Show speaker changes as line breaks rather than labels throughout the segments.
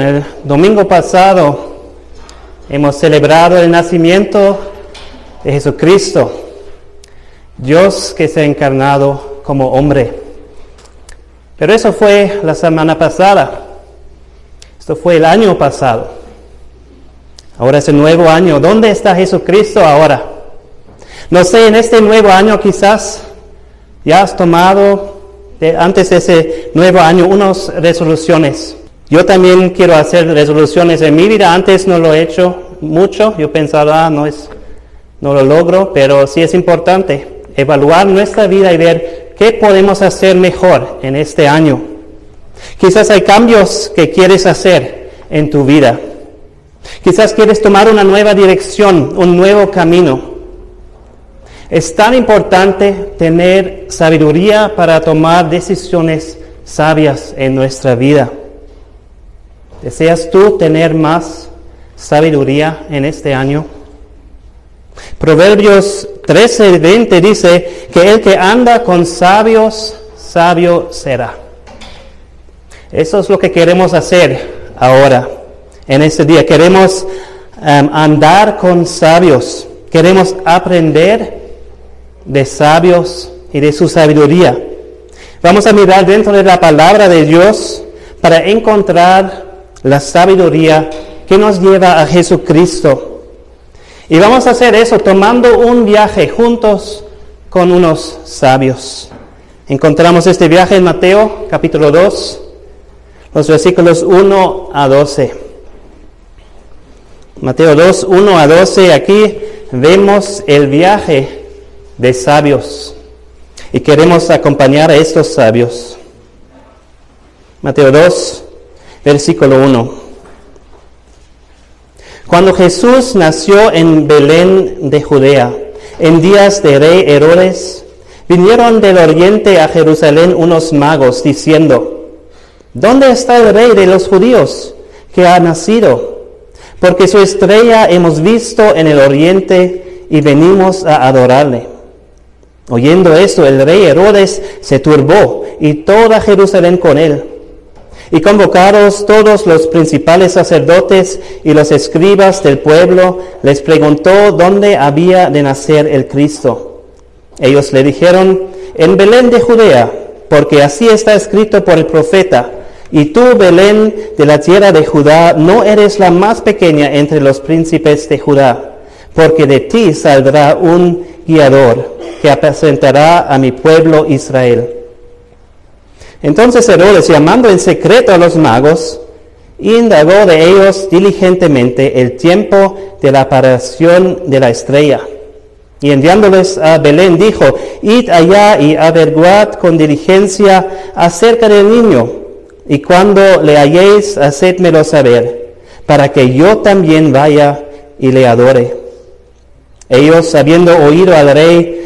El domingo pasado hemos celebrado el nacimiento de Jesucristo, Dios que se ha encarnado como hombre. Pero eso fue la semana pasada. Esto fue el año pasado. Ahora es el nuevo año. ¿Dónde está Jesucristo ahora? No sé, en este nuevo año quizás ya has tomado antes de ese nuevo año unas resoluciones. Yo también quiero hacer resoluciones en mi vida. Antes no lo he hecho mucho. Yo pensaba, ah, no, es, no lo logro, pero sí es importante evaluar nuestra vida y ver qué podemos hacer mejor en este año. Quizás hay cambios que quieres hacer en tu vida. Quizás quieres tomar una nueva dirección, un nuevo camino. Es tan importante tener sabiduría para tomar decisiones sabias en nuestra vida. ¿Deseas tú tener más sabiduría en este año? Proverbios 13, 20 dice que el que anda con sabios, sabio será. Eso es lo que queremos hacer ahora, en este día. Queremos um, andar con sabios. Queremos aprender de sabios y de su sabiduría. Vamos a mirar dentro de la palabra de Dios para encontrar la sabiduría que nos lleva a Jesucristo. Y vamos a hacer eso tomando un viaje juntos con unos sabios. Encontramos este viaje en Mateo capítulo 2, los versículos 1 a 12. Mateo 2, 1 a 12, aquí vemos el viaje de sabios y queremos acompañar a estos sabios. Mateo 2, versículo 1. Cuando Jesús nació en Belén de Judea, en días de rey Herodes, vinieron del oriente a Jerusalén unos magos diciendo, ¿dónde está el rey de los judíos que ha nacido? Porque su estrella hemos visto en el oriente y venimos a adorarle. Oyendo esto, el rey Herodes se turbó y toda Jerusalén con él y convocados todos los principales sacerdotes y los escribas del pueblo, les preguntó dónde había de nacer el Cristo. Ellos le dijeron, en Belén de Judea, porque así está escrito por el profeta. Y tú, Belén, de la tierra de Judá, no eres la más pequeña entre los príncipes de Judá, porque de ti saldrá un guiador que apacentará a mi pueblo Israel. Entonces Herodes, llamando en secreto a los magos, indagó de ellos diligentemente el tiempo de la aparición de la estrella. Y enviándoles a Belén dijo, id allá y averiguad con diligencia acerca del niño, y cuando le halléis, hacedmelo saber, para que yo también vaya y le adore. Ellos, habiendo oído al rey,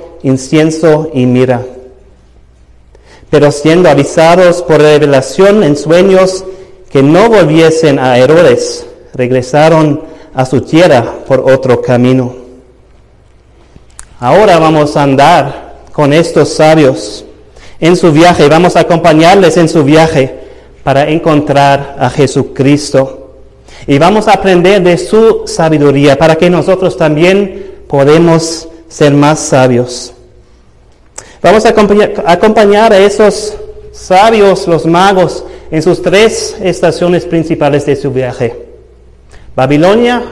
incienso y mira. Pero siendo avisados por revelación en sueños que no volviesen a Herodes, regresaron a su tierra por otro camino. Ahora vamos a andar con estos sabios en su viaje, vamos a acompañarles en su viaje para encontrar a Jesucristo. Y vamos a aprender de su sabiduría para que nosotros también podemos ser más sabios. Vamos a acompañar a esos sabios, los magos, en sus tres estaciones principales de su viaje. Babilonia,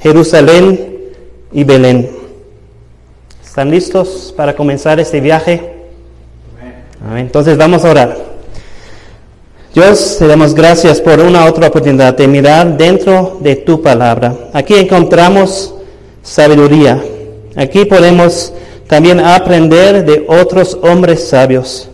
Jerusalén y Belén. ¿Están listos para comenzar este viaje? Entonces vamos a orar. Dios, te damos gracias por una otra oportunidad de mirar dentro de tu palabra. Aquí encontramos sabiduría. Aquí podemos también aprender de otros hombres sabios.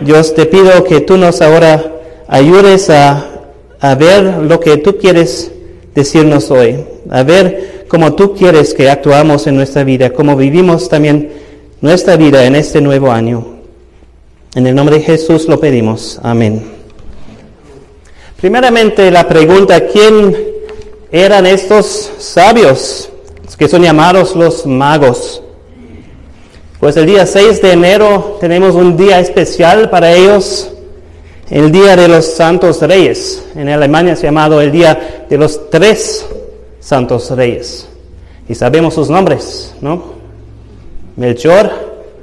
Dios te pido que tú nos ahora ayudes a a ver lo que tú quieres decirnos hoy, a ver cómo tú quieres que actuamos en nuestra vida, cómo vivimos también nuestra vida en este nuevo año. En el nombre de Jesús lo pedimos. Amén. Primeramente la pregunta, ¿quién eran estos sabios que son llamados los magos? Pues el día 6 de enero tenemos un día especial para ellos, el Día de los Santos Reyes. En Alemania es llamado el Día de los Tres Santos Reyes. Y sabemos sus nombres, ¿no? Melchor,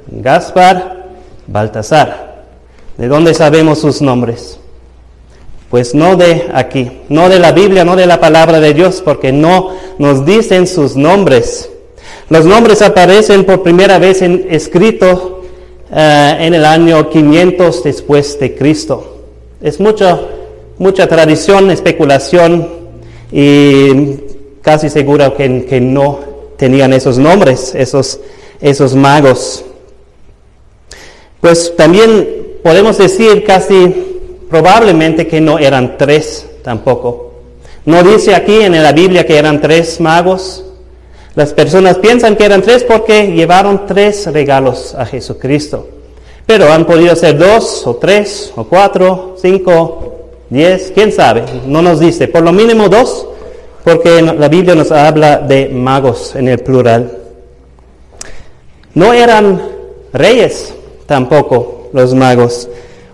Gaspar, Baltasar. ¿De dónde sabemos sus nombres? Pues no de aquí, no de la Biblia, no de la palabra de Dios, porque no nos dicen sus nombres. Los nombres aparecen por primera vez en, escrito eh, en el año 500 después de Cristo. Es mucha, mucha tradición, especulación y casi seguro que, que no tenían esos nombres, esos, esos magos. Pues también podemos decir casi probablemente que no eran tres tampoco. No dice aquí en la Biblia que eran tres magos, las personas piensan que eran tres porque llevaron tres regalos a Jesucristo. Pero han podido ser dos o tres o cuatro, cinco, diez, quién sabe, no nos dice. Por lo mínimo dos, porque la Biblia nos habla de magos en el plural. No eran reyes tampoco los magos.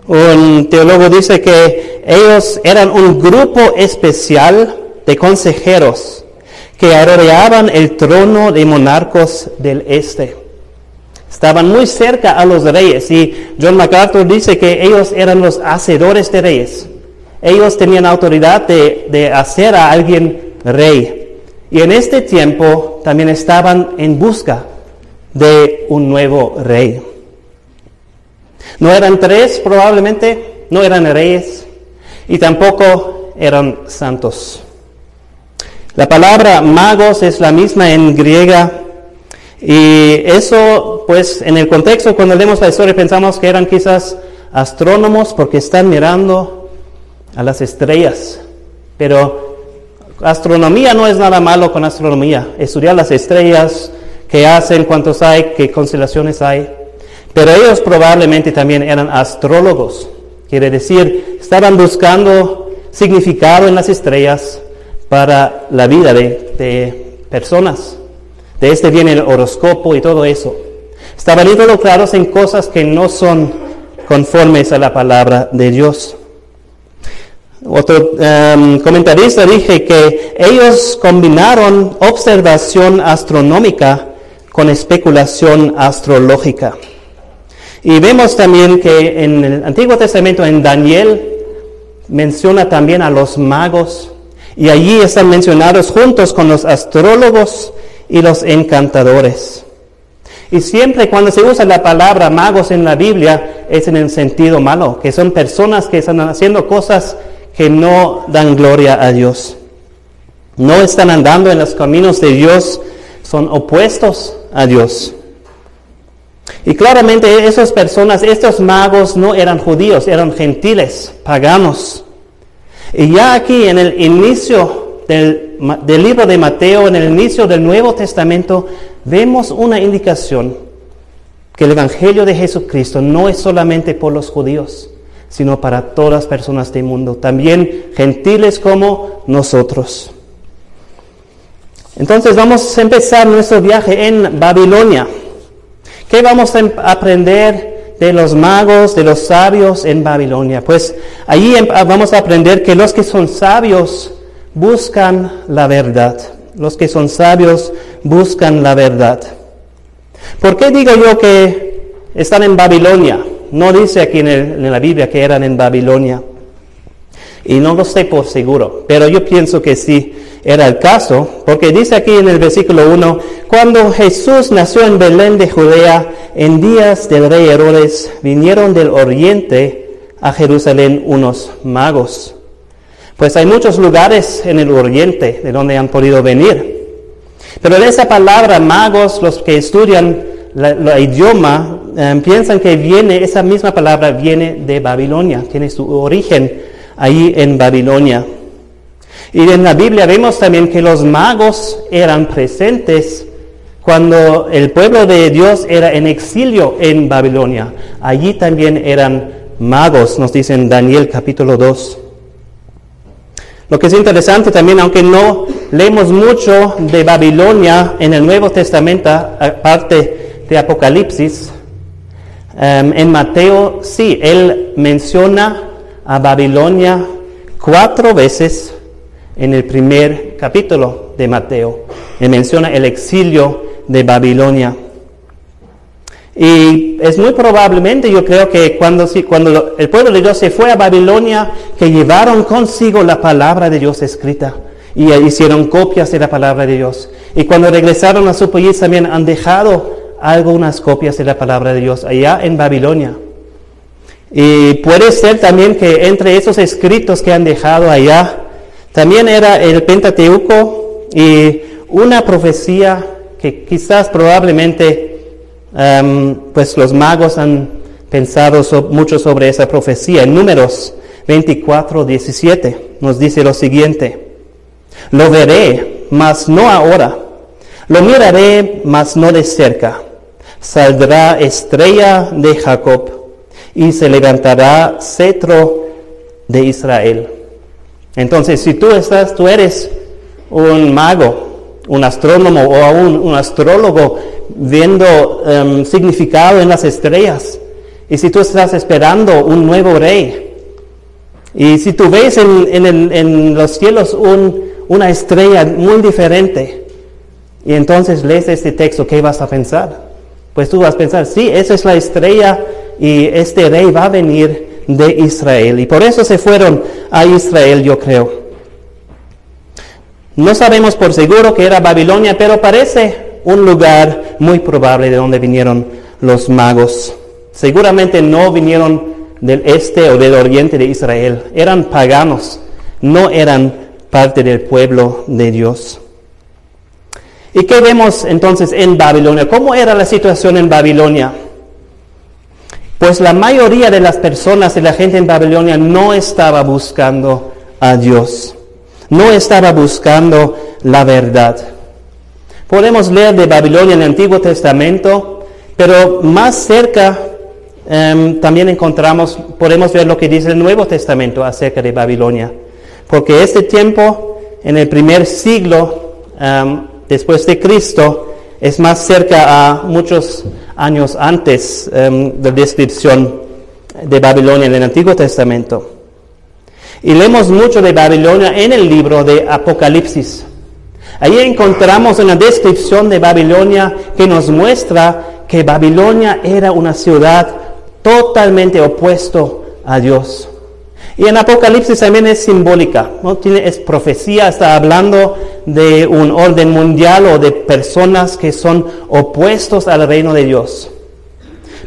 Un teólogo dice que ellos eran un grupo especial de consejeros que rodeaban el trono de monarcos del este. Estaban muy cerca a los reyes y John MacArthur dice que ellos eran los hacedores de reyes. Ellos tenían autoridad de, de hacer a alguien rey. Y en este tiempo también estaban en busca de un nuevo rey. No eran tres probablemente, no eran reyes y tampoco eran santos. La palabra magos es la misma en griega y eso, pues, en el contexto, cuando leemos la historia, pensamos que eran quizás astrónomos porque están mirando a las estrellas. Pero astronomía no es nada malo con astronomía. Estudiar las estrellas, qué hacen, cuántos hay, qué constelaciones hay. Pero ellos probablemente también eran astrólogos. Quiere decir, estaban buscando significado en las estrellas para la vida de, personas. De este viene el horóscopo y todo eso. Estaban involucrados en cosas que no son conformes a la palabra de Dios. Otro em, comentarista dije que ellos combinaron observación astronómica con especulación astrológica. Y vemos también que en el Antiguo Testamento, en Daniel, menciona también a los magos y allí están mencionados juntos con los astrólogos y los encantadores. Y siempre cuando se usa la palabra magos en la Biblia es en el sentido malo, que son personas que están haciendo cosas que no dan gloria a Dios. No están andando en los caminos de Dios, son opuestos a Dios. Y claramente esas personas, estos magos no eran judíos, eran gentiles, paganos. Y ya aquí en el inicio del, libro de Mateo, en el inicio del Nuevo Testamento, vemos una indicación que el Evangelio de Jesucristo no es solamente por los judíos, sino para todas las personas del mundo, también gentiles como nosotros. Entonces vamos a empezar nuestro viaje en Babilonia. ¿Qué vamos a aprender de los magos, de los sabios en Babilonia. Pues allí em, ah, vamos a aprender que los que son sabios buscan la verdad. Los que son sabios buscan la verdad. ¿Por qué digo yo que están en Babilonia? No dice aquí en, en la Biblia que eran en Babilonia. Y no lo sé por seguro, pero yo pienso que sí era el caso, porque dice aquí en el versículo 1, cuando Jesús nació en Belén de Judea, en días del rey Herodes, vinieron del oriente a Jerusalén unos magos. Pues hay muchos lugares en el oriente de donde han podido venir. Pero de esa palabra magos, los que estudian el idioma, eh, piensan que viene, esa misma palabra viene de Babilonia, tiene su origen ahí en Babilonia. Y en la Biblia vemos también que los magos eran presentes cuando el pueblo de Dios era en exilio en Babilonia. Allí también eran magos, nos dice en Daniel capítulo 2. Lo que es interesante también, aunque no leemos mucho de Babilonia en el Nuevo Testamento, aparte de Apocalipsis, em, en Mateo sí, él menciona a Babilonia cuatro veces en el primer capítulo de Mateo. Él menciona el exilio de Babilonia. Y es muy probablemente, yo creo que cuando, cuando el pueblo de Dios se fue a Babilonia, que llevaron consigo la palabra de Dios escrita y hicieron copias de la palabra de Dios. Y cuando regresaron a su país también han dejado algunas copias de la palabra de Dios allá en Babilonia. Y puede ser también que entre esos escritos que han dejado allá, también era el Pentateuco y una profecía que quizás probablemente Em, pues los magos han pensado mucho sobre esa profecía. En números 24, 17 nos dice lo siguiente. Lo veré, mas no ahora. Lo miraré, mas no de cerca. Saldrá estrella de Jacob y se levantará cetro de Israel. Entonces, si tú estás, tú eres un mago, un astrónomo o aún un astrólogo viendo em, significado en las estrellas. Y si tú estás esperando un nuevo rey, y si tú ves en, los cielos una estrella muy diferente, y entonces lees este texto, ¿qué vas a pensar? Pues tú vas a pensar, sí, esa es la estrella y este rey va a venir de Israel. Y por eso se fueron a Israel, yo creo. No sabemos por seguro que era Babilonia, pero parece un lugar muy probable de donde vinieron los magos. Seguramente no vinieron del este o del oriente de Israel, eran paganos, no eran parte del pueblo de Dios. ¿Y qué vemos entonces en Babilonia? ¿Cómo era la situación en Babilonia? Pues la mayoría de las personas, de la gente en Babilonia, no estaba buscando a Dios, no estaba buscando la verdad. Podemos leer de Babilonia en el Antiguo Testamento, pero más cerca em, también encontramos, podemos ver lo que dice el Nuevo Testamento acerca de Babilonia. Porque este tiempo, en el primer siglo em, después de Cristo, es más cerca a muchos años antes em, de la descripción de Babilonia en el Antiguo Testamento. Y leemos mucho de Babilonia en el libro de Apocalipsis. Ahí encontramos una descripción de Babilonia que nos muestra que Babilonia era una ciudad totalmente opuesto a Dios. Y en Apocalipsis también es simbólica, ¿no? Tiene, es profecía, está hablando de un orden mundial o de personas que son opuestos al reino de Dios.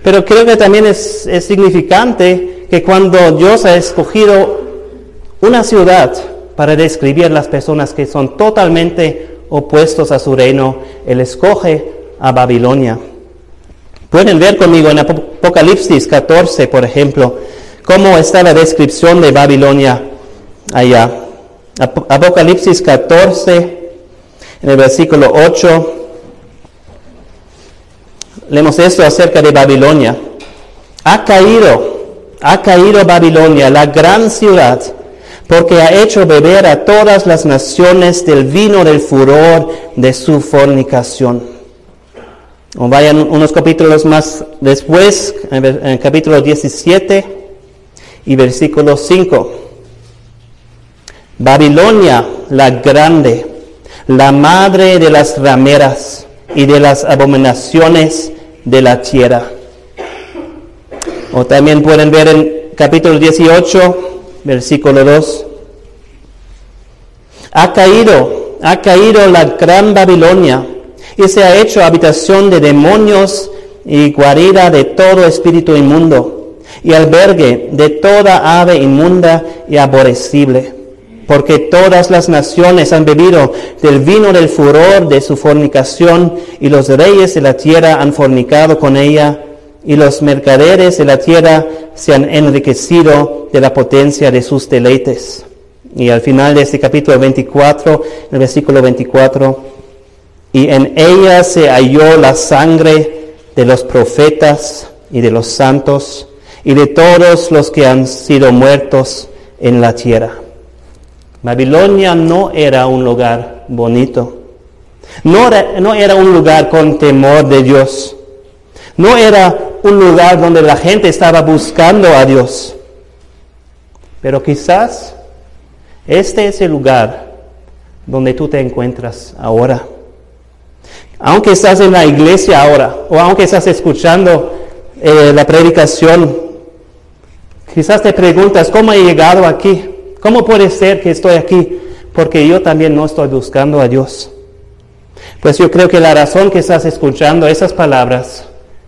Pero creo que también es, es significante que cuando Dios ha escogido una ciudad, para describir las personas que son totalmente opuestos a su reino. Él escoge a Babilonia. Pueden ver conmigo en Apocalipsis 14, por ejemplo, cómo está la descripción de Babilonia allá. Apocalipsis 14, en el versículo 8, leemos esto acerca de Babilonia. Ha caído, ha caído Babilonia, la gran ciudad porque ha hecho beber a todas las naciones del vino del furor de su fornicación. Vayan unos capítulos más después, en el capítulo 17 y versículo 5. Babilonia la grande, la madre de las rameras y de las abominaciones de la tierra. O también pueden ver en capítulo 18, versículo 2. Ha caído, ha caído la gran Babilonia y se ha hecho habitación de demonios y guarida de todo espíritu inmundo y albergue de toda ave inmunda y aborrecible. Porque todas las naciones han bebido del vino del furor de su fornicación y los reyes de la tierra han fornicado con ella y los mercaderes de la tierra se han enriquecido de la potencia de sus deleites. Y al final de este capítulo 24, el versículo 24, y en ella se halló la sangre de los profetas y de los santos y de todos los que han sido muertos en la tierra. Babilonia no era un lugar bonito. No era, no era un lugar con temor de Dios. No era un lugar donde la gente estaba buscando a Dios. Pero quizás este es el lugar donde tú te encuentras ahora. Aunque estás en la iglesia ahora, o aunque estás escuchando eh, la predicación, quizás te preguntas, ¿cómo he llegado aquí? ¿Cómo puede ser que estoy aquí? Porque yo también no estoy buscando a Dios. Pues yo creo que la razón que estás escuchando esas palabras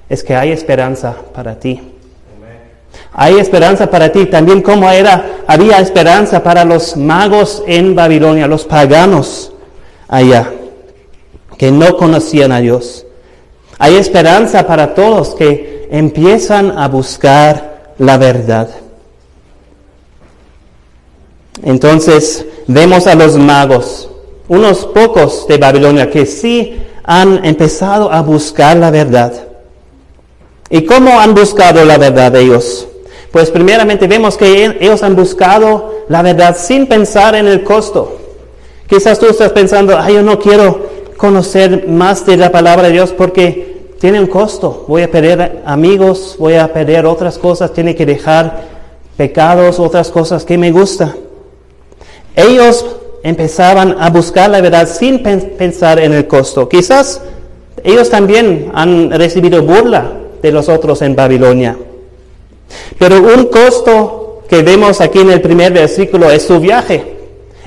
es que hay esperanza para ti. Hay esperanza para ti, también como era, había esperanza para los magos en Babilonia, los paganos allá, que no conocían a Dios. Hay esperanza para todos que empiezan a buscar la verdad. Entonces vemos a los magos, unos pocos de Babilonia que sí han empezado a buscar la verdad. ¿Y cómo han buscado la verdad ellos? Pues primeramente vemos que ellos han buscado la verdad sin pensar en el costo. Quizás tú estás pensando, ay, yo no quiero conocer más de la palabra de Dios porque tiene un costo. Voy a perder amigos, voy a perder otras cosas, tiene que dejar pecados, otras cosas que me gusta. Ellos empezaban a buscar la verdad sin pensar en el costo. Quizás ellos también han recibido burla de los otros en Babilonia. Pero un costo que vemos aquí en el primer versículo es su viaje.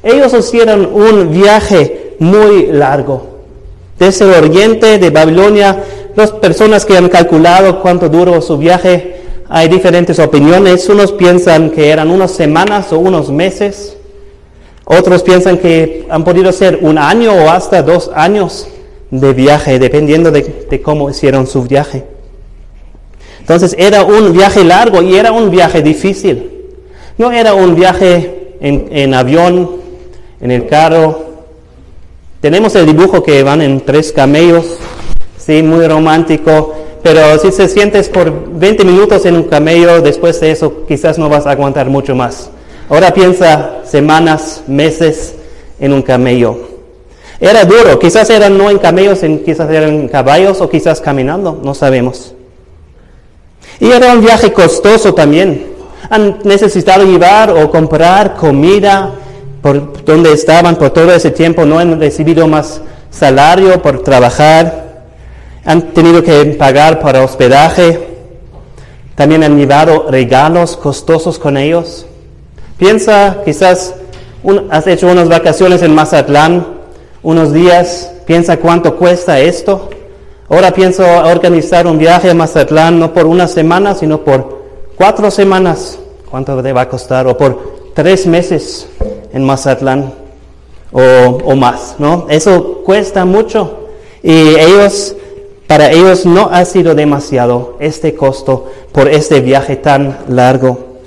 Ellos hicieron un viaje muy largo. Desde el oriente de Babilonia, las personas que han calculado cuánto duró su viaje, hay diferentes opiniones. Unos piensan que eran unas semanas o unos meses. Otros piensan que han podido ser un año o hasta dos años de viaje, dependiendo de, de cómo hicieron su viaje. Entonces era un viaje largo y era un viaje difícil. No era un viaje en, avión, en el carro. Tenemos el dibujo que van en tres camellos, sí, muy romántico, pero si se sientes por 20 minutos en un camello, después de eso quizás no vas a aguantar mucho más. Ahora piensa semanas, meses en un camello. Era duro, quizás eran no en camellos, quizás eran caballos o quizás caminando, no sabemos. Y era un viaje costoso también. Han necesitado llevar o comprar comida por donde estaban por todo ese tiempo. No han recibido más salario por trabajar. Han tenido que pagar para hospedaje. También han llevado regalos costosos con ellos. Piensa, quizás has hecho unas vacaciones en Mazatlán, unos días. Piensa cuánto cuesta esto. Ahora pienso organizar un viaje a Mazatlán no por una semana, sino por cuatro semanas. ¿Cuánto te va a costar? O por tres meses en Mazatlán o, más, ¿no? Eso cuesta mucho. Y ellos, para ellos no ha sido demasiado este costo por este viaje tan largo.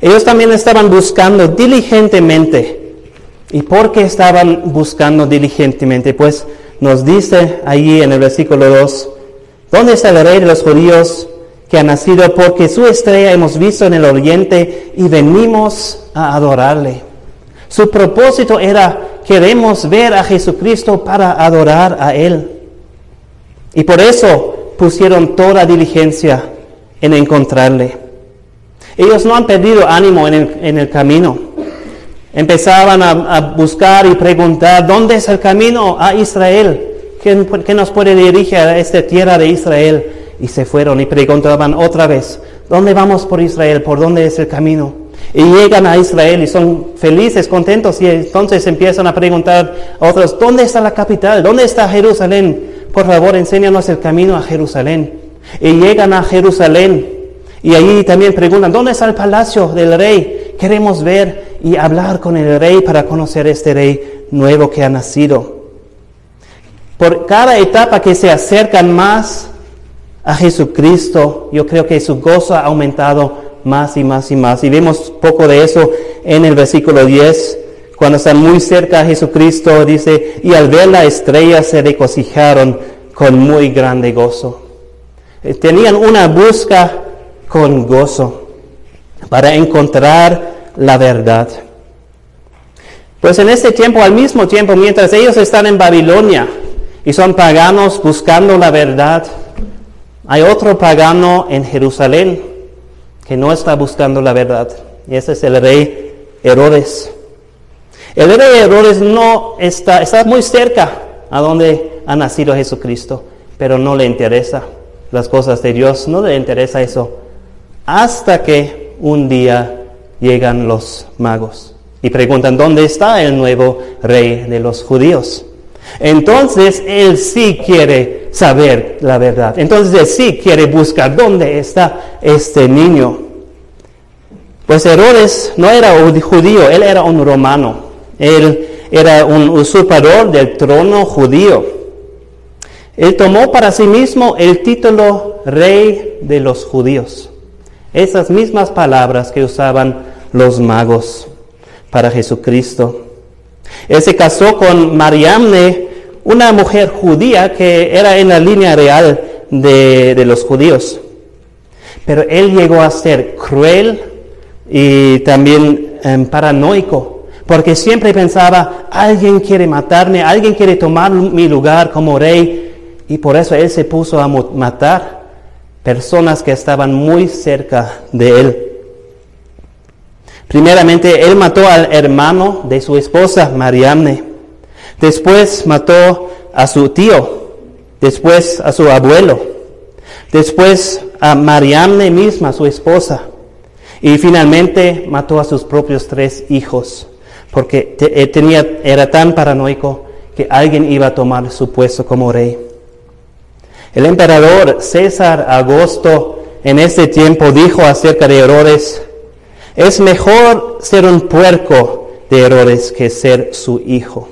Ellos también estaban buscando diligentemente. ¿Y por qué estaban buscando diligentemente? Pues nos dice allí en el versículo 2, ¿dónde está el rey de los judíos que ha nacido? Porque su estrella hemos visto en el oriente y venimos a adorarle. Su propósito era, queremos ver a Jesucristo para adorar a Él. Y por eso pusieron toda diligencia en encontrarle. Ellos no han perdido ánimo en el, en el camino. Empezaban a, buscar y preguntar, ¿dónde es el camino a Israel? ¿Quién, nos puede dirigir a esta tierra de Israel? Y se fueron y preguntaban otra vez, ¿dónde vamos por Israel? ¿Por dónde es el camino? Y llegan a Israel y son felices, contentos y entonces empiezan a preguntar a otros, ¿dónde está la capital? ¿Dónde está Jerusalén? Por favor, enséñanos el camino a Jerusalén. Y llegan a Jerusalén y allí también preguntan, ¿dónde está el palacio del rey? Queremos ver y hablar con el rey para conocer este rey nuevo que ha nacido. Por cada etapa que se acercan más a Jesucristo, yo creo que su gozo ha aumentado más y más y más. Y vemos poco de eso en el versículo 10, cuando están muy cerca a Jesucristo, dice, y al ver la estrella se regocijaron con muy grande gozo. Eh, tenían una busca con gozo para encontrar la verdad. Pues en este tiempo, al mismo tiempo, mientras ellos están en Babilonia y son paganos buscando la verdad, hay otro pagano en Jerusalén que no está buscando la verdad. Y ese es el rey Herodes. El rey Herodes no está, está muy cerca a donde ha nacido Jesucristo, pero no le interesa las cosas de Dios, no le interesa eso, hasta que un día llegan los magos y preguntan, ¿dónde está el nuevo rey de los judíos? Entonces él sí quiere saber la verdad. Entonces él sí quiere buscar dónde está este niño. Pues Herodes no era un judío, él era un romano. Él era un usurpador del trono judío. Él tomó para sí mismo el título rey de los judíos. Esas mismas palabras que usaban los magos para Jesucristo. Él se casó con Mariamne, una mujer judía que era en la línea real de, los judíos. Pero él llegó a ser cruel y también em, paranoico, porque siempre pensaba, alguien quiere matarme, alguien quiere tomar mi lugar como rey, y por eso él se puso a matar personas que estaban muy cerca de él. Primeramente, él mató al hermano de su esposa, Mariamne. Después mató a su tío. Después a su abuelo. Después a Mariamne misma, su esposa. Y finalmente mató a sus propios tres hijos. Porque eh, era tan paranoico que alguien iba a tomar su puesto como rey. El emperador César Augusto en ese tiempo dijo acerca de Herodes, es mejor ser un puerco de Herodes que ser su hijo.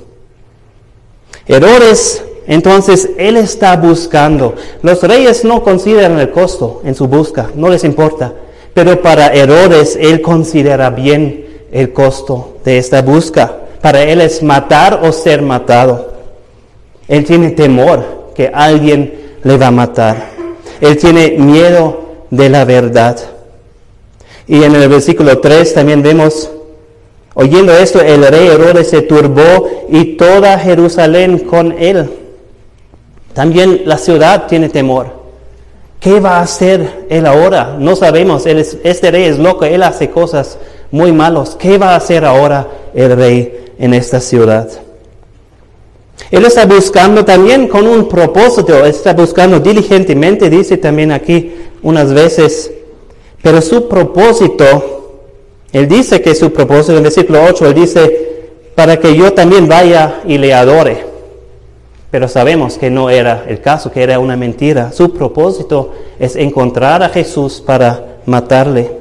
Herodes, entonces, él está buscando. Los reyes no consideran el costo en su busca, no les importa. Pero para Herodes, él considera bien el costo de esta busca. Para él es matar o ser matado. Él tiene temor que alguien le va a matar. Él tiene miedo de la verdad. Y en el versículo 3 también vemos, oyendo esto, el rey Herodes se turbó y toda Jerusalén con él. También la ciudad tiene temor. ¿Qué va a hacer él ahora? No sabemos. este rey es loco, él hace cosas muy malas. ¿Qué va a hacer ahora el rey en esta ciudad? Él está buscando también con un propósito, está buscando diligentemente, dice también aquí unas veces, pero su propósito, él dice que su propósito, en el versículo 8, él dice, para que yo también vaya y le adore. Pero sabemos que no era el caso, que era una mentira. Su propósito es encontrar a Jesús para matarle.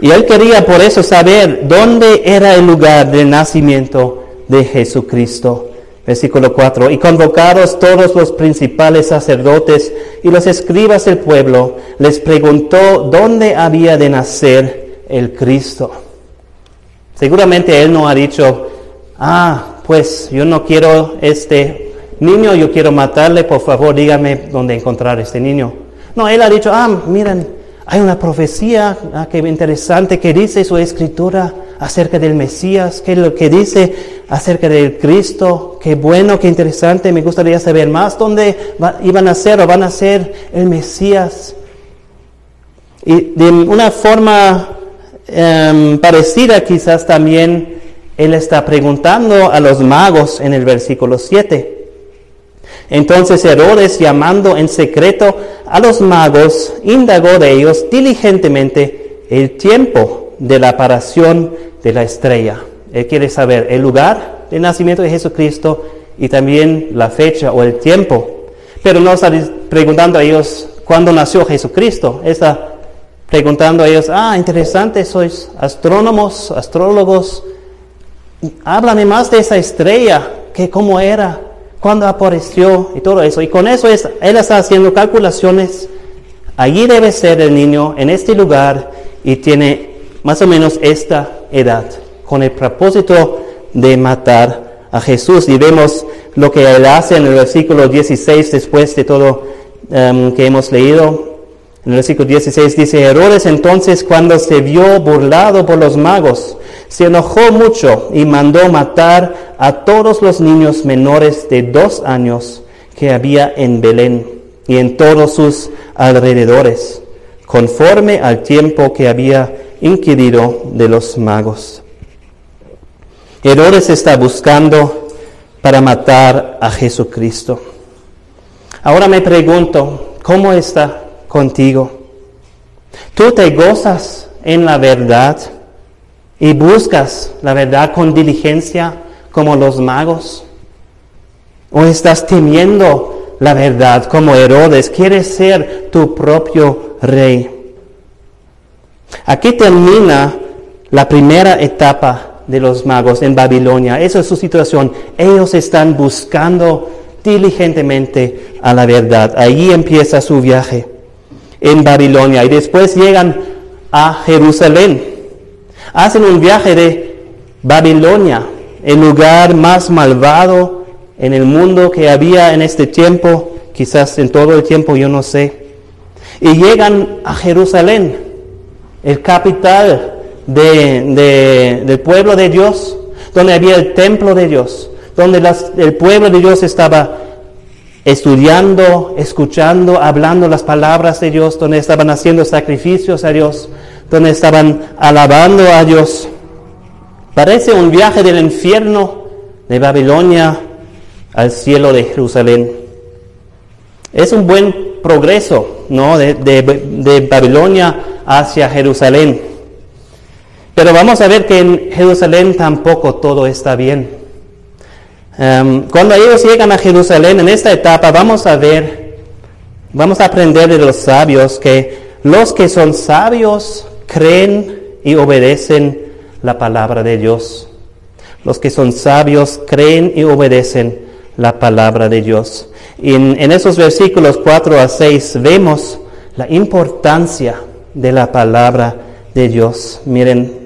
Y él quería por eso saber dónde era el lugar del nacimiento de Jesucristo. Versículo 4. Y convocados todos los principales sacerdotes y los escribas del pueblo, les preguntó dónde había de nacer el Cristo. Seguramente él no ha dicho, ah, pues yo no quiero este niño, yo quiero matarle, por favor dígame dónde encontrar este niño. No, él ha dicho, ah, miren, hay una profecía ah, que interesante que dice su escritura acerca del Mesías, que lo que dice acerca del Cristo, qué bueno, qué interesante, me gustaría saber más dónde iban a ser o van a ser el Mesías. Y de una forma em, parecida quizás también él está preguntando a los magos en el versículo 7. Entonces Herodes, llamando en secreto a los magos, indagó de ellos diligentemente el tiempo de la aparición de la estrella. Él quiere saber el lugar del nacimiento de Jesucristo y también la fecha o el tiempo. Pero no está preguntando a ellos cuándo nació Jesucristo. Está preguntando a ellos, ah, interesante, sois astrónomos, astrólogos. Háblame más de esa estrella, que cómo era, cuándo apareció y todo eso. Y con eso es, él está haciendo calculaciones. Allí debe ser el niño, en este lugar, y tiene más o menos esta edad, con el propósito de matar a Jesús. Y vemos lo que él hace en el versículo 16 después de todo em, que hemos leído. En el versículo 16 dice, Herodes entonces cuando se vio burlado por los magos, se enojó mucho y mandó matar a todos los niños menores de dos años que había en Belén y en todos sus alrededores, conforme al tiempo que había inquirido de los magos. Herodes está buscando para matar a Jesucristo. Ahora me pregunto, ¿cómo está contigo? ¿Tú te gozas en la verdad y buscas la verdad con diligencia como los magos? ¿O estás temiendo la verdad como Herodes? ¿Quieres ser tu propio rey? Aquí termina la primera etapa de los magos en Babilonia. Esa es su situación. Ellos están buscando diligentemente a la verdad. Allí empieza su viaje en Babilonia y después llegan a Jerusalén. Hacen un viaje de Babilonia, el lugar más malvado en el mundo que había en este tiempo, quizás en todo el tiempo, yo no sé. Y llegan a Jerusalén, el capital del pueblo de Dios, donde había el templo de Dios, donde el pueblo de Dios estaba estudiando, escuchando, hablando las palabras de Dios, donde estaban haciendo sacrificios a Dios, donde estaban alabando a Dios. Parece un viaje del infierno de Babilonia al cielo de Jerusalén. Es un buen progreso, ¿no? De, de Babilonia hacia Jerusalén. Pero vamos a ver que en Jerusalén tampoco todo está bien. Em, cuando ellos llegan a Jerusalén, en esta etapa, vamos a ver, vamos a aprender de los sabios que los que son sabios creen y obedecen la palabra de Dios. Los que son sabios creen y obedecen la palabra de Dios. Y en, en esos versículos 4 a 6 vemos la importancia de la palabra de Dios. Miren,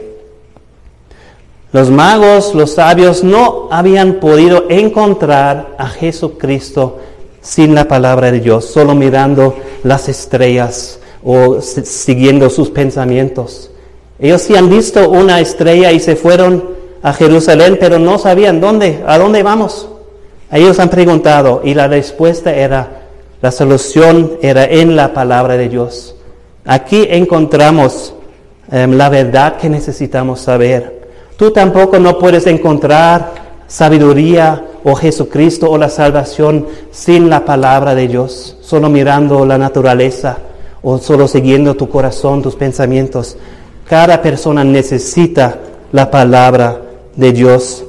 Los magos, los sabios, no habían podido encontrar a Jesucristo sin la palabra de Dios, solo mirando las estrellas o siguiendo sus pensamientos. Ellos sí han visto una estrella y se fueron a Jerusalén, pero no sabían dónde, a dónde vamos. Ellos han preguntado y la respuesta era, la solución era en la palabra de Dios. Aquí encontramos em, la verdad que necesitamos saber. Tú tampoco no puedes encontrar sabiduría o Jesucristo o la salvación sin la palabra de Dios, solo mirando la naturaleza o solo siguiendo tu corazón, tus pensamientos. Cada persona necesita la palabra de Dios.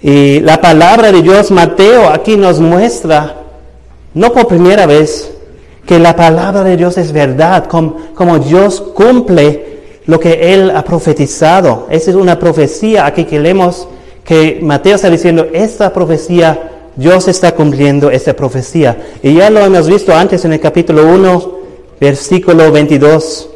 Y la palabra de Dios, Mateo aquí nos muestra, no por primera vez, que la palabra de Dios es verdad, como, como Dios cumple lo que él ha profetizado. Esa es una profecía aquí que leemos que Mateo está diciendo, esta profecía, Dios está cumpliendo esta profecía. Y ya lo hemos visto antes en el capítulo 1, versículo 22,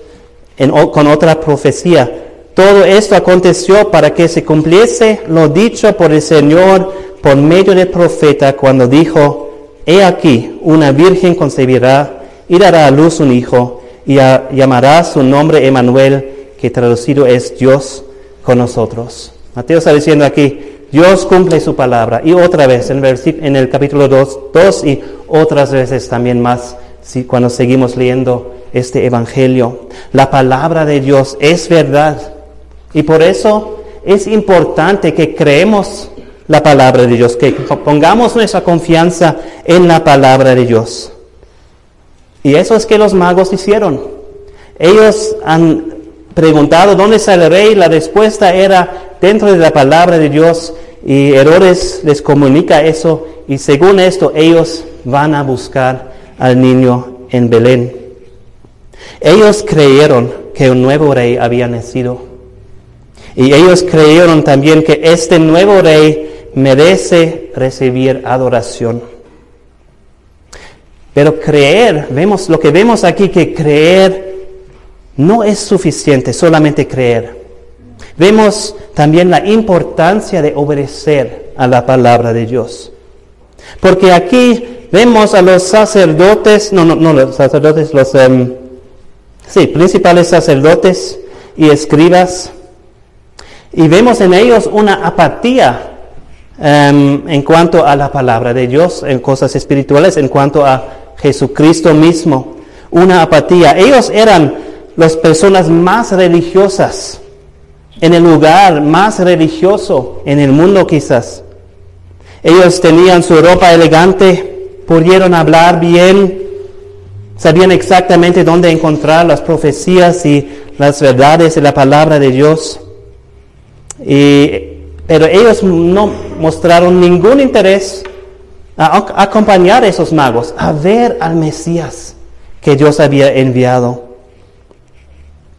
con otra profecía. Todo esto aconteció para que se cumpliese lo dicho por el Señor por medio del profeta cuando dijo, He aquí, una virgen concebirá y dará a luz un hijo y llamará su nombre Emanuel que traducido es Dios con nosotros. Mateo está diciendo aquí, Dios cumple su palabra. Y otra vez en, en el capítulo 2, 2 y otras veces también más si, cuando seguimos leyendo este Evangelio. La palabra de Dios es verdad. Y por eso es importante que creemos la palabra de Dios, que pongamos nuestra confianza en la palabra de Dios. Y eso es que los magos hicieron. Ellos han preguntado dónde está el rey, la respuesta era dentro de la palabra de Dios y Herodes les comunica eso y según esto ellos van a buscar al niño en Belén. Ellos creyeron que un nuevo rey había nacido y ellos creyeron también que este nuevo rey merece recibir adoración. Pero creer, vemos lo que vemos aquí que creer no es suficiente, solamente creer. Vemos también la importancia de obedecer a la palabra de Dios. Porque aquí vemos a los sacerdotes, no, no, no los sacerdotes, los em, sí, principales sacerdotes y escribas, y vemos en ellos una apatía em, en cuanto a la palabra de Dios, en cosas espirituales, en cuanto a Jesucristo mismo, una apatía. Ellos eran las personas más religiosas, en el lugar más religioso en el mundo quizás. Ellos tenían su ropa elegante, pudieron hablar bien, sabían exactamente dónde encontrar las profecías y las verdades de la palabra de Dios. pero ellos no mostraron ningún interés a acompañar a esos magos, a ver al Mesías que Dios había enviado.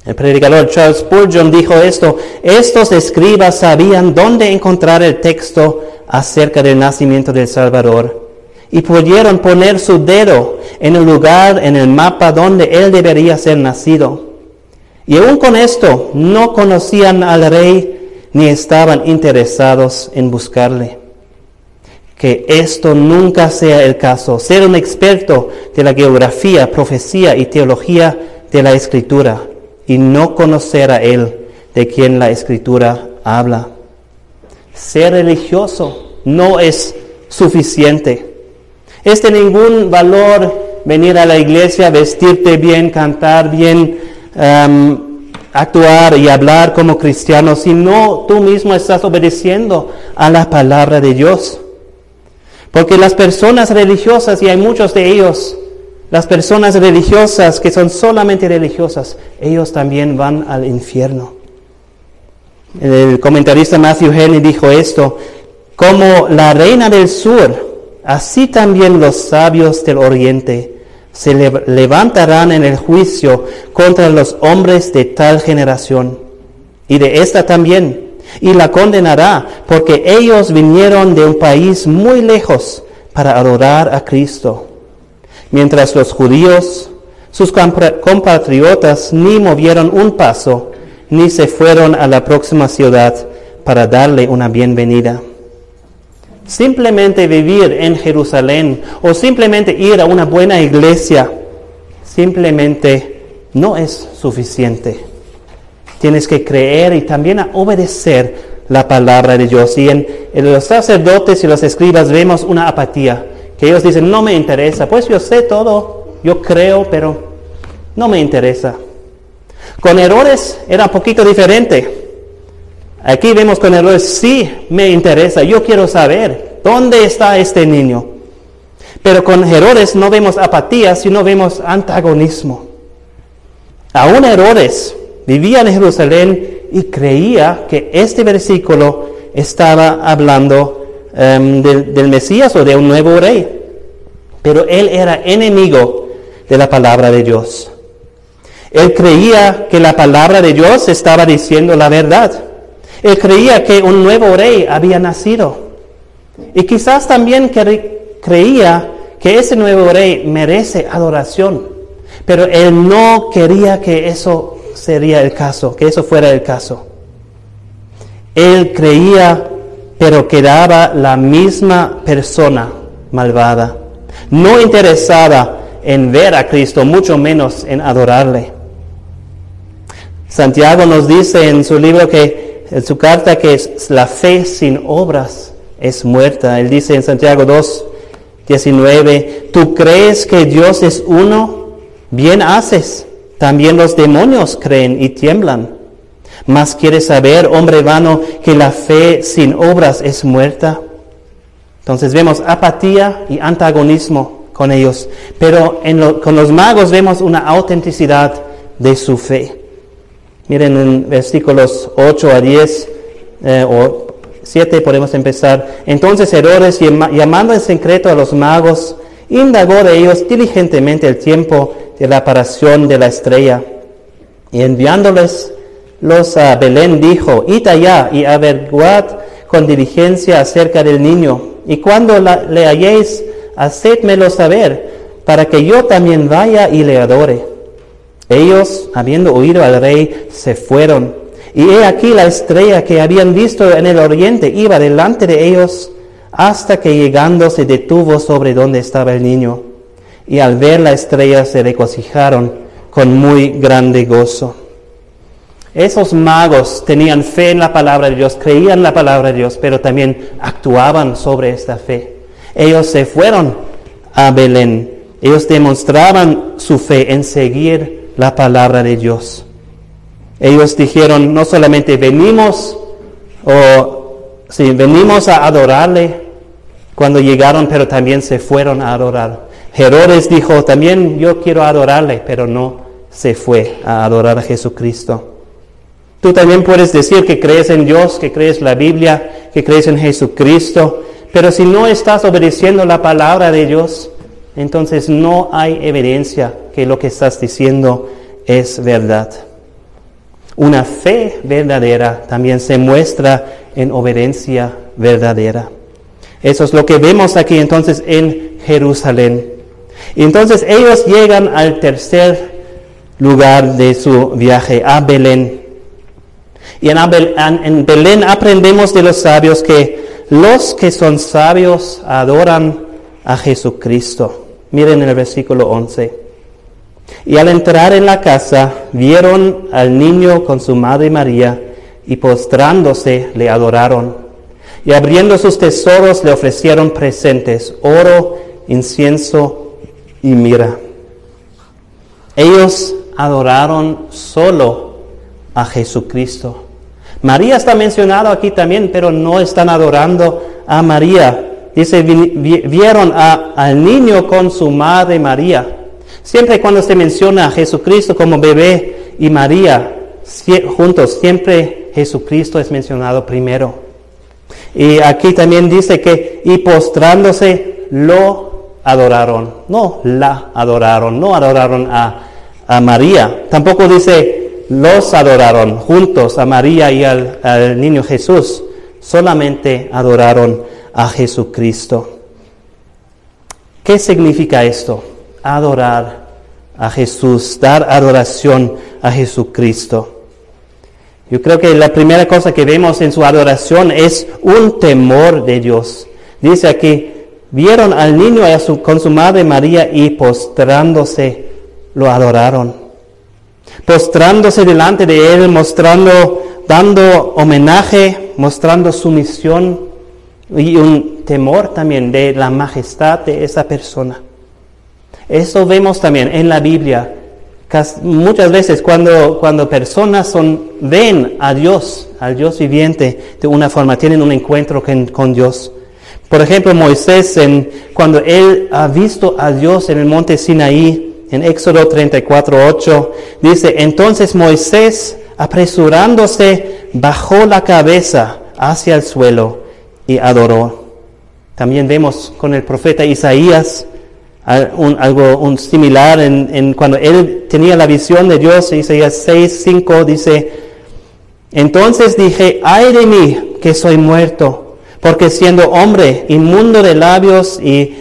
El predicador Charles Spurgeon dijo esto, estos escribas sabían dónde encontrar el texto acerca del nacimiento del Salvador y pudieron poner su dedo en el lugar en el mapa donde él debería ser nacido. Y aún con esto no conocían al rey ni estaban interesados en buscarle que esto nunca sea el caso. Ser un experto de la geografía, profecía y teología de la escritura y no conocer a Él de quien la escritura habla. Ser religioso no es suficiente. Es de ningún valor venir a la iglesia, vestirte bien, cantar bien, actuar y hablar como cristiano si no tú mismo estás obedeciendo a la palabra de Dios. Porque las personas religiosas, y hay muchos de ellos, las personas religiosas que son solamente religiosas, ellos también van al infierno. El comentarista Matthew Henry dijo esto, como la reina del sur, así también los sabios del oriente se levantarán en el juicio contra los hombres de tal generación, y de esta también y la condenará, porque ellos vinieron de un país muy lejos para adorar a Cristo, mientras los judíos, sus compatriotas, ni movieron un paso, ni se fueron a la próxima ciudad para darle una bienvenida. Simplemente vivir en Jerusalén o simplemente ir a una buena iglesia, simplemente no es suficiente. Tienes que creer y también obedecer la palabra de Dios. Y en, los sacerdotes y los escribas vemos una apatía, que ellos dicen, no me interesa, pues yo sé todo, yo creo, pero no me interesa. Con errores era un poquito diferente. Aquí vemos con errores, sí me interesa, yo quiero saber dónde está este niño. Pero con errores no vemos apatía, sino vemos antagonismo. Aún errores vivía en Jerusalén y creía que este versículo estaba hablando em, del, Mesías o de un nuevo rey. Pero él era enemigo de la palabra de Dios. Él creía que la palabra de Dios estaba diciendo la verdad. Él creía que un nuevo rey había nacido. Y quizás también creía que ese nuevo rey merece adoración. Pero él no quería que eso sería el caso, que eso fuera el caso. Él creía, pero quedaba la misma persona malvada, no interesada en ver a Cristo, mucho menos en adorarle. Santiago nos dice en su libro que, en su carta, que la fe sin obras es muerta. Él dice en Santiago 2, 19, tú crees que Dios es uno, bien haces también los demonios creen y tiemblan. Mas quieres saber, hombre vano, que la fe sin obras es muerta. Entonces vemos apatía y antagonismo con ellos, pero con los magos vemos una autenticidad de su fe. Miren en versículos 8 a 10 eh, o 7 podemos empezar. Entonces Herodes, llamando en secreto a los magos, indagó de ellos diligentemente el tiempo de la aparición de la estrella. Y enviándoles los a Belén dijo, id allá y averiguad con diligencia acerca del niño. Y cuando le halléis, hacedmelo saber, para que yo también vaya y le adore. Ellos, habiendo oído al rey, se fueron. Y he aquí la estrella que habían visto en el oriente iba delante de ellos hasta que llegando se detuvo sobre donde estaba el niño. Y al ver la estrella se regocijaron con muy grande gozo. Esos magos tenían fe en la palabra de Dios, creían la palabra de Dios, pero también actuaban sobre esta fe. Ellos se fueron a Belén. Ellos demostraban su fe en seguir la palabra de Dios. Ellos dijeron, no solamente venimos o si venimos a adorarle cuando llegaron, pero también se fueron a adorar. Herodes dijo, también yo quiero adorarle, pero no se fue a adorar a Jesucristo. Tú también puedes decir que crees en Dios, que crees la Biblia, que crees en Jesucristo, pero si no estás obedeciendo la palabra de Dios, entonces no hay evidencia que lo que estás diciendo es verdad. Una fe verdadera también se muestra en obediencia verdadera. Eso es lo que vemos aquí entonces en Jerusalén. Y entonces ellos llegan al tercer lugar de su viaje, a Belén. Y en, Belén aprendemos de los sabios que los que son sabios adoran a Jesucristo. Miren en el versículo 11. Y al entrar en la casa, vieron al niño con su madre María, y postrándose le adoraron. Y abriendo sus tesoros le ofrecieron presentes, oro, incienso y mira. Ellos adoraron solo a Jesucristo. María está mencionado aquí también, pero no están adorando a María. Dice, vieron al niño con su madre María. Siempre cuando se menciona a Jesucristo como bebé y María juntos, siempre Jesucristo es mencionado primero. Y aquí también dice que, y postrándose, lo adoraron. No la adoraron, no adoraron a, a María. Tampoco dice, los adoraron juntos a María y al, al niño Jesús. Solamente adoraron a Jesucristo. ¿Qué significa esto? adorar a Jesús, dar adoración a Jesucristo. Yo creo que la primera cosa que vemos en su adoración es un temor de Dios. Dice aquí, vieron al niño con su madre María y postrándose, lo adoraron. Postrándose delante de él, mostrando, dando homenaje, mostrando sumisión y un temor también de la majestad de esa persona. Eso vemos también en la Biblia. Muchas veces cuando, cuando personas son, ven a Dios, al Dios viviente, de una forma, tienen un encuentro con, Dios. Por ejemplo, Moisés, en, cuando él ha visto a Dios en el monte Sinaí, en Éxodo 34, 8, dice, entonces Moisés, apresurándose, bajó la cabeza hacia el suelo y adoró. También vemos con el profeta Isaías, algo un similar en, cuando él tenía la visión de Dios, Isaías 6, 5 dice, entonces dije, ay de mí que soy muerto, porque siendo hombre inmundo de labios y,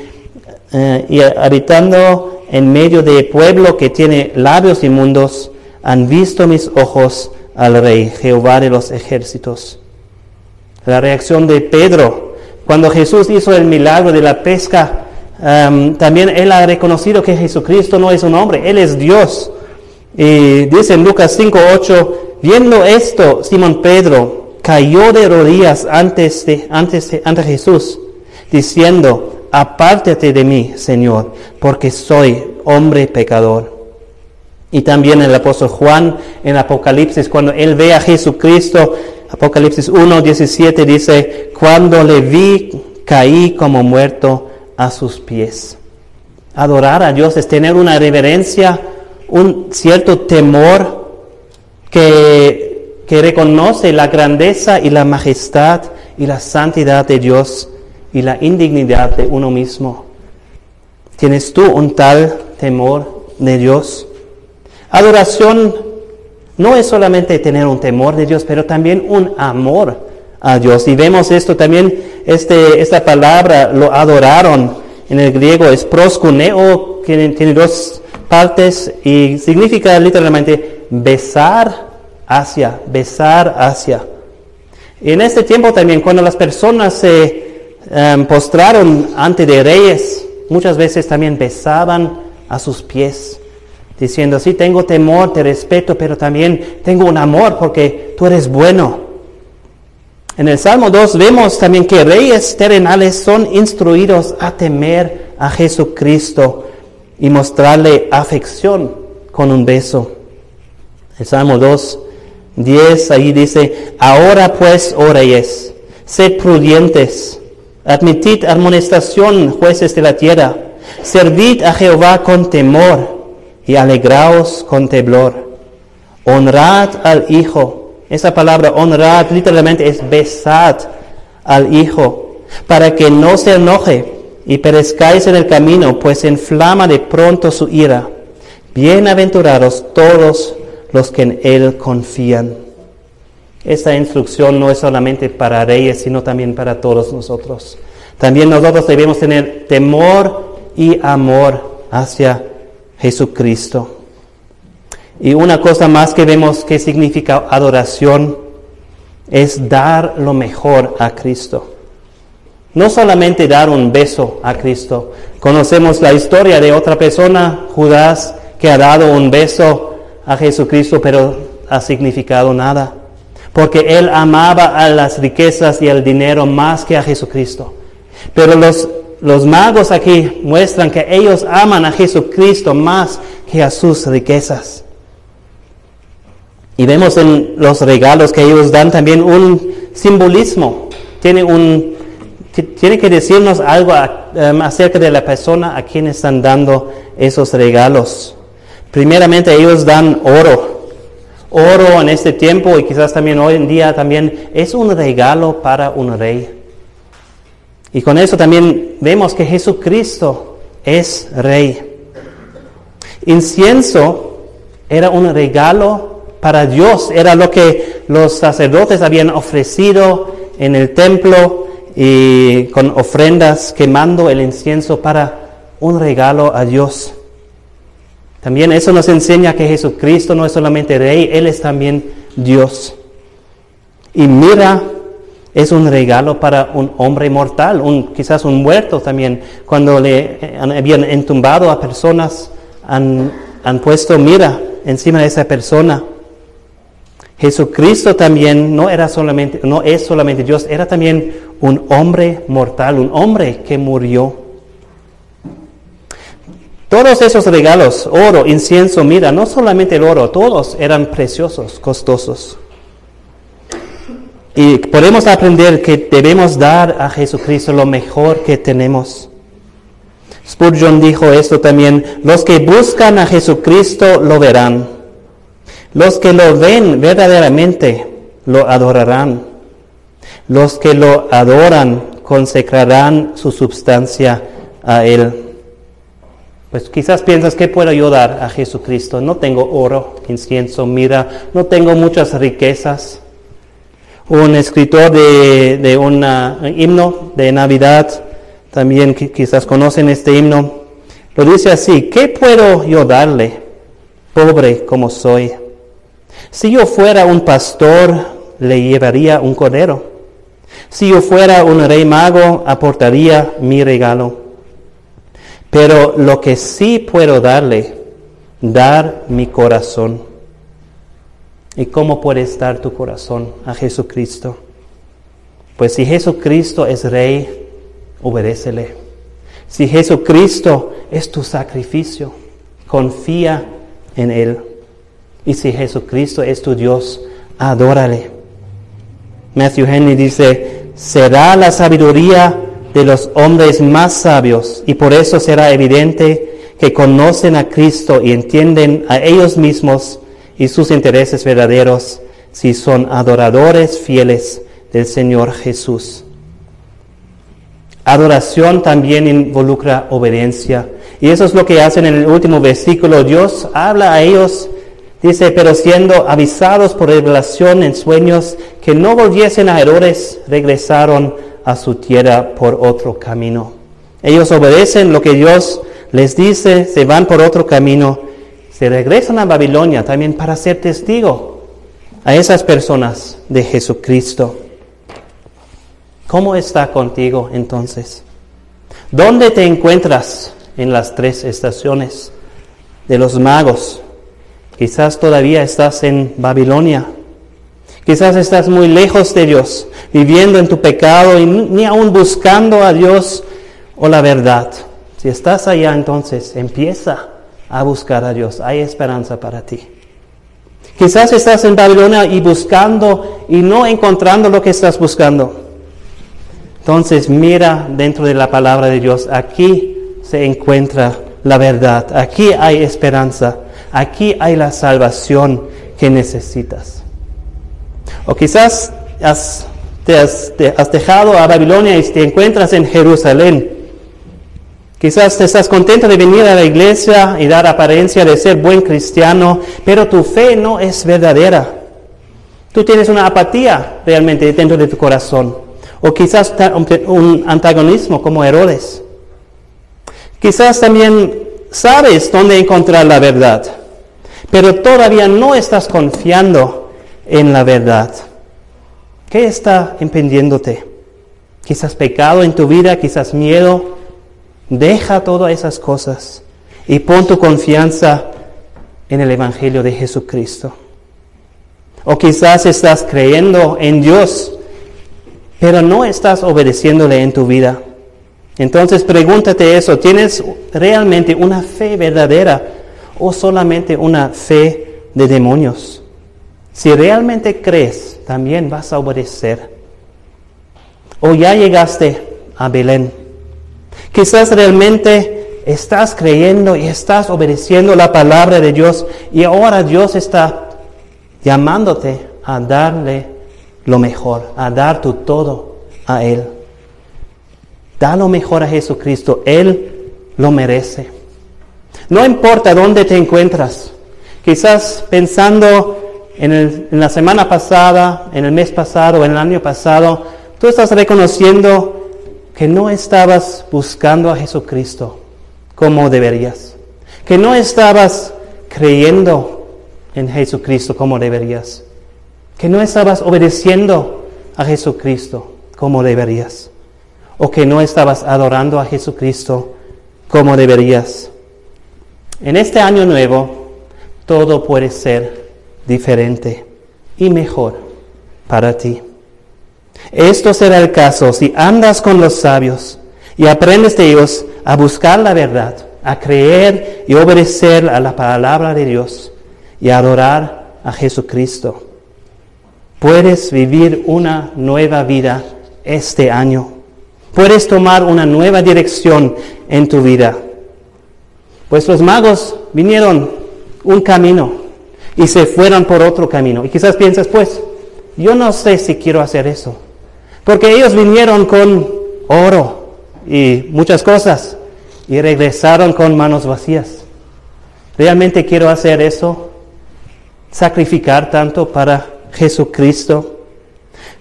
eh, y habitando en medio de pueblo que tiene labios inmundos, han visto mis ojos al rey, Jehová de los ejércitos. La reacción de Pedro, cuando Jesús hizo el milagro de la pesca, también él ha reconocido que Jesucristo no es un hombre, Él es Dios. Y dice en Lucas 5.8, viendo esto, Simón Pedro cayó de rodillas antes de, antes ante Jesús, diciendo, apártate de mí, Señor, porque soy hombre pecador. Y también el apóstol Juan en Apocalipsis, cuando él ve a Jesucristo, Apocalipsis 1.17 dice, cuando le vi, caí como muerto a sus pies. Adorar a Dios es tener una reverencia, un cierto temor que, que reconoce la grandeza y la majestad y la santidad de Dios y la indignidad de uno mismo. ¿Tienes tú un tal temor de Dios? Adoración no es solamente tener un temor de Dios, pero también un amor a Dios. Y vemos esto también, este, esta palabra, lo adoraron en el griego, es proskuneo, que tiene dos partes y significa literalmente besar hacia, besar hacia. En este tiempo también, cuando las personas se em, postraron ante de reyes, muchas veces también besaban a sus pies, diciendo, sí, tengo temor, te respeto, pero también tengo un amor porque tú eres bueno. En el Salmo 2 vemos también que reyes terrenales son instruidos a temer a Jesucristo y mostrarle afección con un beso. El Salmo 2, 10, ahí dice, ahora pues, oh reyes, sed prudentes, admitid amonestación, jueces de la tierra, servid a Jehová con temor y alegraos con temblor. Honrad al Hijo. Esa palabra honrad literalmente es besad al Hijo, para que no se enoje y perezcáis en el camino, pues inflama de pronto su ira. Bienaventurados todos los que en Él confían. Esta instrucción no es solamente para reyes, sino también para todos nosotros. También nosotros debemos tener temor y amor hacia Jesucristo. Y una cosa más que vemos que significa adoración es dar lo mejor a Cristo. No solamente dar un beso a Cristo. Conocemos la historia de otra persona, Judas, que ha dado un beso a Jesucristo, pero ha significado nada. Porque él amaba a las riquezas y el dinero más que a Jesucristo. Pero los, los magos aquí muestran que ellos aman a Jesucristo más que a sus riquezas. Y vemos en los regalos que ellos dan también un simbolismo. Tiene un, tiene que decirnos algo um, acerca de la persona a quien están dando esos regalos. Primeramente ellos dan oro. Oro en este tiempo y quizás también hoy en día también es un regalo para un rey. Y con eso también vemos que Jesucristo es rey. Incienso era un regalo para Dios, era lo que los sacerdotes habían ofrecido en el templo y con ofrendas quemando el incienso para un regalo a Dios. También eso nos enseña que Jesucristo no es solamente rey, Él es también Dios. Y mira, es un regalo para un hombre mortal, un, quizás un muerto también. Cuando le eh, habían entumbado a personas, han, han puesto mira encima de esa persona. Jesucristo también no era solamente, no es solamente Dios, era también un hombre mortal, un hombre que murió. Todos esos regalos, oro, incienso, mira, no solamente el oro, todos eran preciosos, costosos. Y podemos aprender que debemos dar a Jesucristo lo mejor que tenemos. Spurgeon dijo esto también, los que buscan a Jesucristo lo verán. Los que lo ven verdaderamente lo adorarán. Los que lo adoran consecrarán su substancia a Él. Pues quizás piensas, ¿qué puedo yo dar a Jesucristo? No tengo oro, incienso, mira, no tengo muchas riquezas. Un escritor de, un himno de Navidad, también quizás conocen este himno, lo dice así, ¿qué puedo yo darle, pobre como soy? Si yo fuera un pastor, le llevaría un cordero. Si yo fuera un rey mago, aportaría mi regalo. Pero lo que sí puedo darle, dar mi corazón. ¿Y cómo puede estar tu corazón a Jesucristo? Pues si Jesucristo es rey, obedécele. Si Jesucristo es tu sacrificio, confía en Él. Y si Jesucristo es tu Dios, adórale. Matthew Henry dice, será la sabiduría de los hombres más sabios y por eso será evidente que conocen a Cristo y entienden a ellos mismos y sus intereses verdaderos si son adoradores fieles del Señor Jesús. Adoración también involucra obediencia. Y eso es lo que hacen en el último versículo. Dios habla a ellos, dice, pero siendo avisados por revelación en sueños que no volviesen a errores, regresaron a su tierra por otro camino. Ellos obedecen lo que Dios les dice, se van por otro camino, se regresan a Babilonia también para ser testigo a esas personas de Jesucristo. ¿Cómo está contigo entonces? ¿Dónde te encuentras en las tres estaciones de los magos? Quizás todavía estás en Babilonia. Quizás estás muy lejos de Dios, viviendo en tu pecado y ni aún buscando a Dios o la verdad. Si estás allá, entonces empieza a buscar a Dios. Hay esperanza para ti. Quizás estás en Babilonia y buscando y no encontrando lo que estás buscando. Entonces mira dentro de la palabra de Dios, aquí se encuentra la verdad, aquí hay esperanza, aquí hay la salvación que necesitas. O quizás te, has, te has dejado a Babilonia y te encuentras en Jerusalén. Quizás te estás contento de venir a la iglesia y dar apariencia de ser buen cristiano, pero tu fe no es verdadera. Tú tienes una apatía realmente dentro de tu corazón o quizás un antagonismo como Herodes. Quizás también sabes dónde encontrar la verdad, pero todavía no estás confiando en la verdad. ¿Qué está impidiéndote? Quizás pecado en tu vida, quizás miedo. Deja todas esas cosas y pon tu confianza en el Evangelio de Jesucristo. O quizás estás creyendo en Dios, pero no estás obedeciéndole en tu vida. Entonces pregúntate eso, ¿tienes realmente una fe verdadera o solamente una fe de demonios? Si realmente crees, también vas a obedecer. O ya llegaste a Belén. Quizás realmente estás creyendo y estás obedeciendo la palabra de Dios y ahora Dios está llamándote a darle lo mejor, a dar tu todo a Él. Da lo mejor a Jesucristo, Él lo merece. No importa dónde te encuentras, quizás pensando en, la semana pasada, en el mes pasado, en el año pasado, tú estás reconociendo que no estabas buscando a Jesucristo como deberías, que no estabas creyendo en Jesucristo como deberías. Que no estabas obedeciendo a Jesucristo como deberías, o que no estabas adorando a Jesucristo como deberías. En este año nuevo, todo puede ser diferente y mejor para ti. Esto será el caso si andas con los sabios y aprendes de ellos a buscar la verdad, a creer y obedecer a la palabra de Dios y a adorar a Jesucristo. Puedes vivir una nueva vida este año. Puedes tomar una nueva dirección en tu vida. Pues los magos vinieron un camino y se fueron por otro camino. Y quizás piensas, pues, yo no sé si quiero hacer eso. Porque ellos vinieron con oro y muchas cosas y regresaron con manos vacías. ¿Realmente quiero hacer eso? ¿Sacrificar tanto para Jesucristo.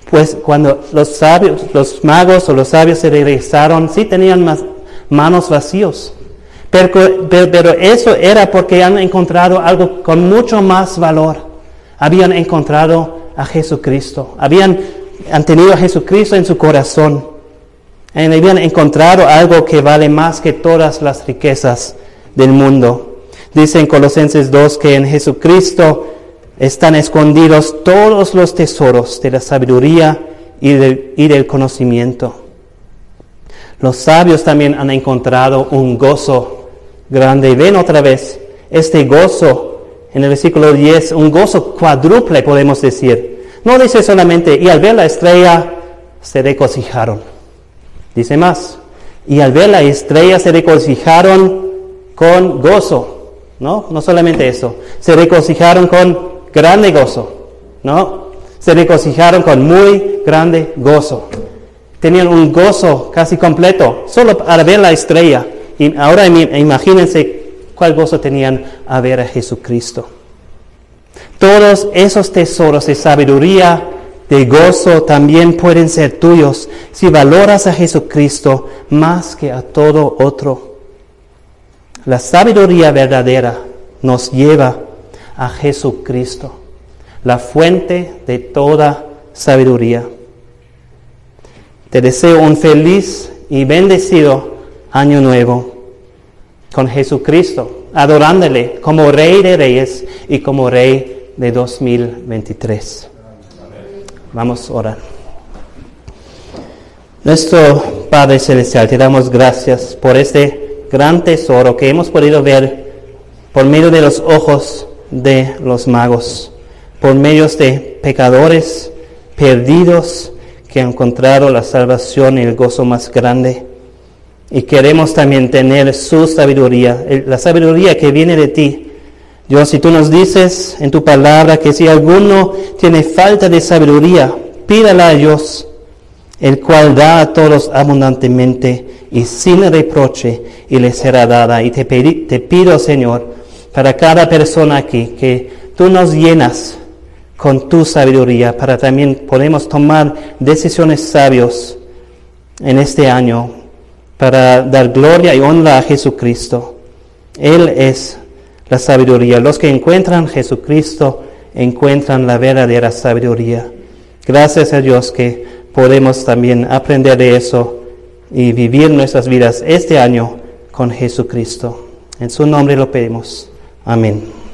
Pues cuando los sabios, los magos o los sabios se regresaron, sí tenían más manos vacíos. Pero, eso era porque han encontrado algo con mucho más valor. Habían encontrado a Jesucristo. Habían han tenido a Jesucristo en su corazón. Y habían encontrado algo que vale más que todas las riquezas del mundo. Dice en Colosenses 2 que en Jesucristo están escondidos todos los tesoros de la sabiduría y del, conocimiento. Los sabios también han encontrado un gozo grande. Ven otra vez este gozo en el versículo 10, un gozo cuádruple podemos decir. No dice solamente, y al ver la estrella se regocijaron. Dice más, y al ver la estrella se regocijaron con gozo. ¿no? No solamente eso. Se regocijaron con grande gozo, ¿no? Se regocijaron con muy grande gozo. Tenían un gozo casi completo, solo para ver la estrella. Y ahora imagínense cuál gozo tenían a ver a Jesucristo. Todos esos tesoros de sabiduría, de gozo, también pueden ser tuyos si valoras a Jesucristo más que a todo otro. La sabiduría verdadera nos lleva a Jesucristo, la fuente de toda sabiduría. Te deseo un feliz y bendecido año nuevo con Jesucristo, adorándole como Rey de Reyes y como Rey de 2023. Vamos a orar. Nuestro Padre Celestial, te damos gracias por este gran tesoro que hemos podido ver por medio de los ojos de los magos, por medio de pecadores perdidos que han encontrado la salvación y el gozo más grande. Y queremos también tener su sabiduría, la sabiduría que viene de ti. Dios, si tú nos dices en tu palabra que si alguno tiene falta de sabiduría, pídala a Dios, el cual da a todos abundantemente y sin reproche, y le será dada. Y te, pido, Señor, para cada persona aquí, que tú nos llenas con tu sabiduría para también podemos tomar decisiones sabios en este año para dar gloria y honra a Jesucristo. Él es la sabiduría. Los que encuentran Jesucristo encuentran la verdadera sabiduría. Gracias a Dios que podemos también aprender de eso y vivir nuestras vidas este año con Jesucristo. En su nombre lo pedimos. Amén.